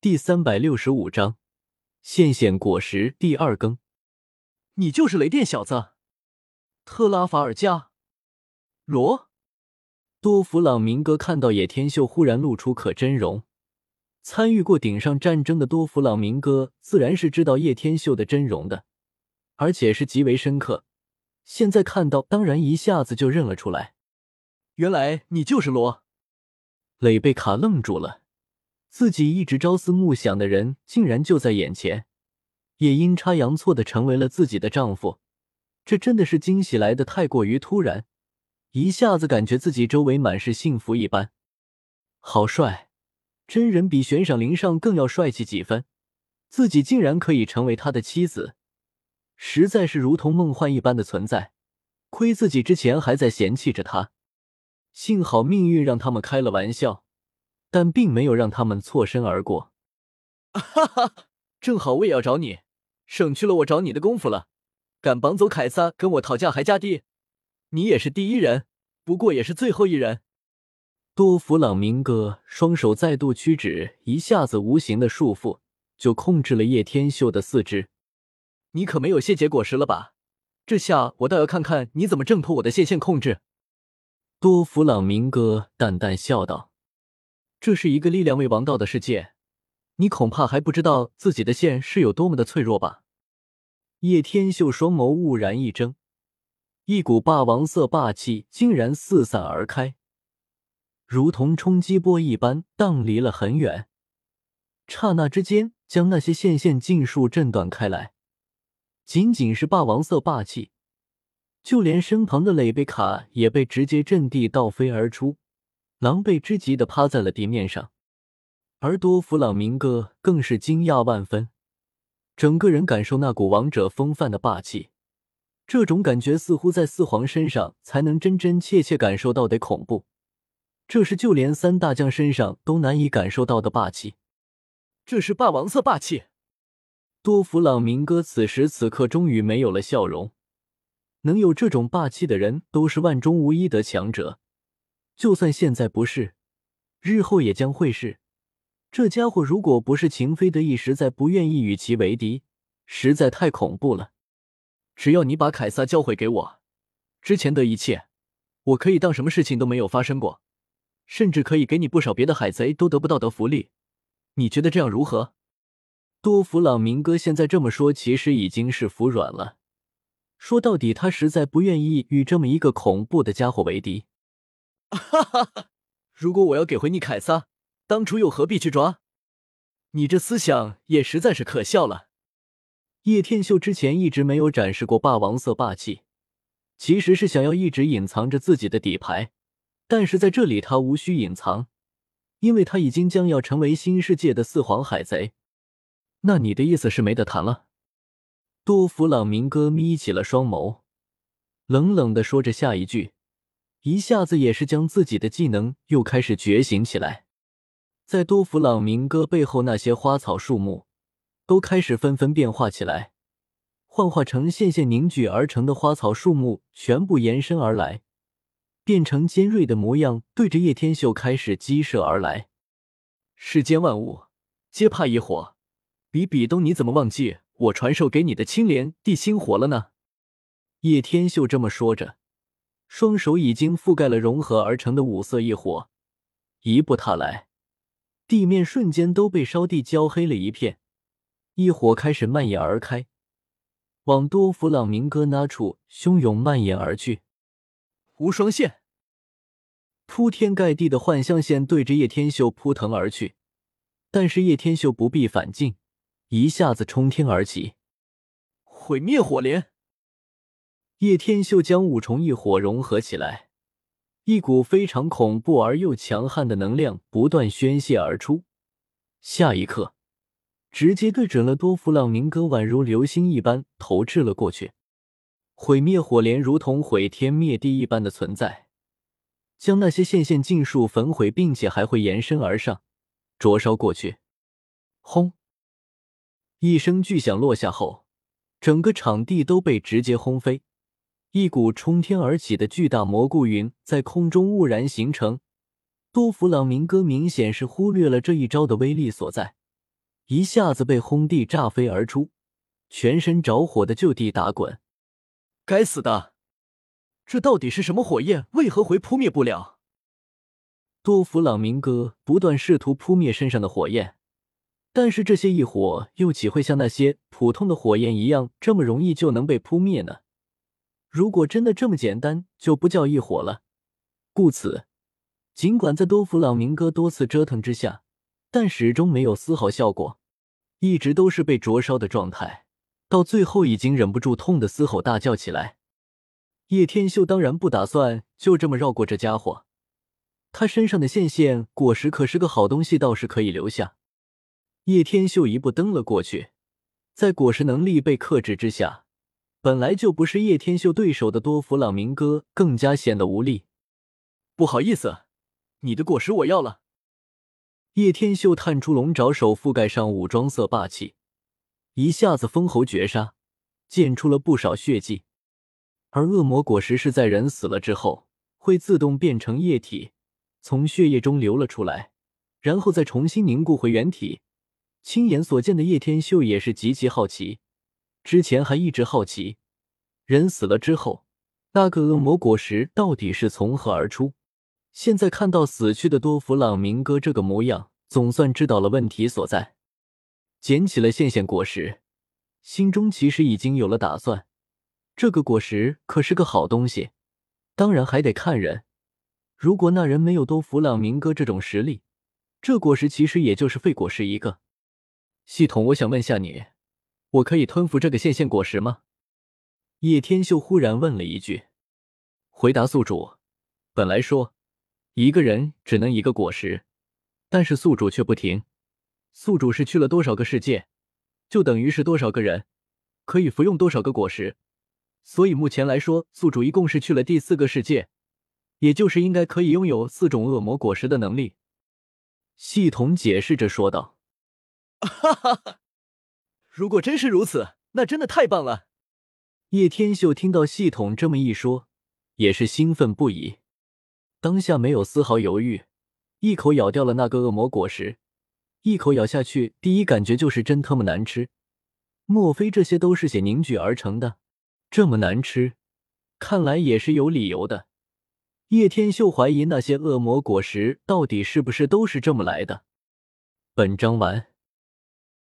第三百六十五章，线线果实第二更。你就是雷电小子，特拉法尔加罗。多弗朗明哥看到野天秀忽然露出可真容，参与过顶上战争的多弗朗明哥自然是知道叶天秀的真容的，而且是极为深刻。现在看到，当然一下子就认了出来。原来你就是罗。蕾贝卡愣住了，自己一直朝思暮想的人竟然就在眼前，也阴差阳错的成为了自己的丈夫。这真的是惊喜来的太过于突然，一下子感觉自己周围满是幸福一般。好帅，真人比悬赏林上更要帅气几分，自己竟然可以成为他的妻子。实在是如同梦幻一般的存在，亏自己之前还在嫌弃着他。幸好命运让他们开了玩笑，但并没有让他们错身而过。哈哈，正好我也要找你，省去了我找你的功夫了。敢绑走凯撒跟我讨价还价的，你也是第一人，不过也是最后一人。多弗朗明哥双手再度屈指，一下子无形的束缚就控制了叶天秀的四肢。你可没有谢结果实了吧？这下我倒要看看你怎么挣脱我的线线控制。多弗朗明哥淡淡笑道：“这是一个力量未王道的世界，你恐怕还不知道自己的线是有多么的脆弱吧？”叶天秀双眸兀然一睁，一股霸王色霸气竟然四散而开，如同冲击波一般荡离了很远，刹那之间将那些线线尽数震断开来。仅仅是霸王色霸气，就连身旁的蕾贝卡也被直接震地倒飞而出，狼狈之极的趴在了地面上。而多弗朗明哥更是惊讶万分，整个人感受那股王者风范的霸气，这种感觉似乎在四皇身上才能真真切切感受到的恐怖，这是就连三大将身上都难以感受到的霸气，这是霸王色霸气。多弗朗明哥此时此刻终于没有了笑容。能有这种霸气的人，都是万中无一的强者。就算现在不是，日后也将会是。这家伙如果不是情非得已，实在不愿意与其为敌，实在太恐怖了。只要你把凯撒交回给我，之前的一切，我可以当什么事情都没有发生过，甚至可以给你不少别的海贼都得不到的福利。你觉得这样如何？多弗朗明哥现在这么说，其实已经是服软了。说到底，他实在不愿意与这么一个恐怖的家伙为敌。哈哈哈！如果我要给回你凯撒，当初又何必去抓？你这思想也实在是可笑了。叶天秀之前一直没有展示过霸王色霸气，其实是想要一直隐藏着自己的底牌。但是在这里，他无需隐藏，因为他已经将要成为新世界的四皇海贼。那你的意思是没得谈了？多弗朗明哥眯起了双眸，冷冷的说着下一句，一下子也是将自己的技能又开始觉醒起来。在多弗朗明哥背后，那些花草树木都开始纷纷变化起来，幻化成线线凝聚而成的花草树木，全部延伸而来，变成尖锐的模样，对着叶天秀开始激射而来。世间万物皆怕一火。比比东，你怎么忘记我传授给你的青莲地心火了呢？叶天秀这么说着，双手已经覆盖了融合而成的五色异火，一步踏来，地面瞬间都被烧地焦黑了一片，异火开始蔓延而开，往多弗朗明哥那处汹涌蔓延而去。无双线，铺天盖地的幻象线对着叶天秀扑腾而去，但是叶天秀不必反进。一下子冲天而起，毁灭火莲。叶天秀将五重异火融合起来，一股非常恐怖而又强悍的能量不断宣泄而出。下一刻，直接对准了多弗朗明哥，宛如流星一般投掷了过去。毁灭火莲如同毁天灭地一般的存在，将那些线线尽数焚毁，并且还会延伸而上，灼烧过去。轰！一声巨响落下后，整个场地都被直接轰飞，一股冲天而起的巨大蘑菇云在空中兀然形成。多弗朗明哥明显是忽略了这一招的威力所在，一下子被轰地炸飞而出，全身着火的就地打滚。该死的，这到底是什么火焰？为何会扑灭不了？多弗朗明哥不断试图扑灭身上的火焰，但是这些异火又岂会像那些普通的火焰一样这么容易就能被扑灭呢？如果真的这么简单，就不叫异火了。故此，尽管在多弗朗明哥多次折腾之下，但始终没有丝毫效果，一直都是被灼烧的状态。到最后，已经忍不住痛的嘶吼大叫起来。叶天秀当然不打算就这么绕过这家伙，他身上的线线果实可是个好东西，倒是可以留下。叶天秀一步蹬了过去，在果实能力被克制之下。本来就不是叶天秀对手的多弗朗明哥更加显得无力。不好意思，你的果实我要了。叶天秀探出龙爪，手覆盖上武装色霸气，一下子封喉绝杀，溅出了不少血迹。而恶魔果实是在人死了之后会自动变成液体，从血液中流了出来，然后再重新凝固回原体。亲眼所见的叶天秀也是极其好奇。之前还一直好奇，人死了之后，那个恶魔果实到底是从何而出。现在看到死去的多弗朗明哥这个模样，总算知道了问题所在。捡起了线线果实，心中其实已经有了打算。这个果实可是个好东西，当然还得看人。如果那人没有多弗朗明哥这种实力，这果实其实也就是废果实一个。系统，我想问下你。我可以吞服这个线线果实吗？叶天秀忽然问了一句。回答宿主：本来说一个人只能一个果实，但是宿主却不停。宿主是去了多少个世界，就等于是多少个人可以服用多少个果实。所以目前来说，宿主一共是去了第四个世界，也就是应该可以拥有四种恶魔果实的能力。系统解释着说道：“哈哈哈。”如果真是如此，那真的太棒了！叶天秀听到系统这么一说，也是兴奋不已，当下没有丝毫犹豫，一口咬掉了那个恶魔果实。一口咬下去，第一感觉就是真他妈难吃！莫非这些都是血凝聚而成的？这么难吃，看来也是有理由的。叶天秀怀疑那些恶魔果实到底是不是都是这么来的。本章完。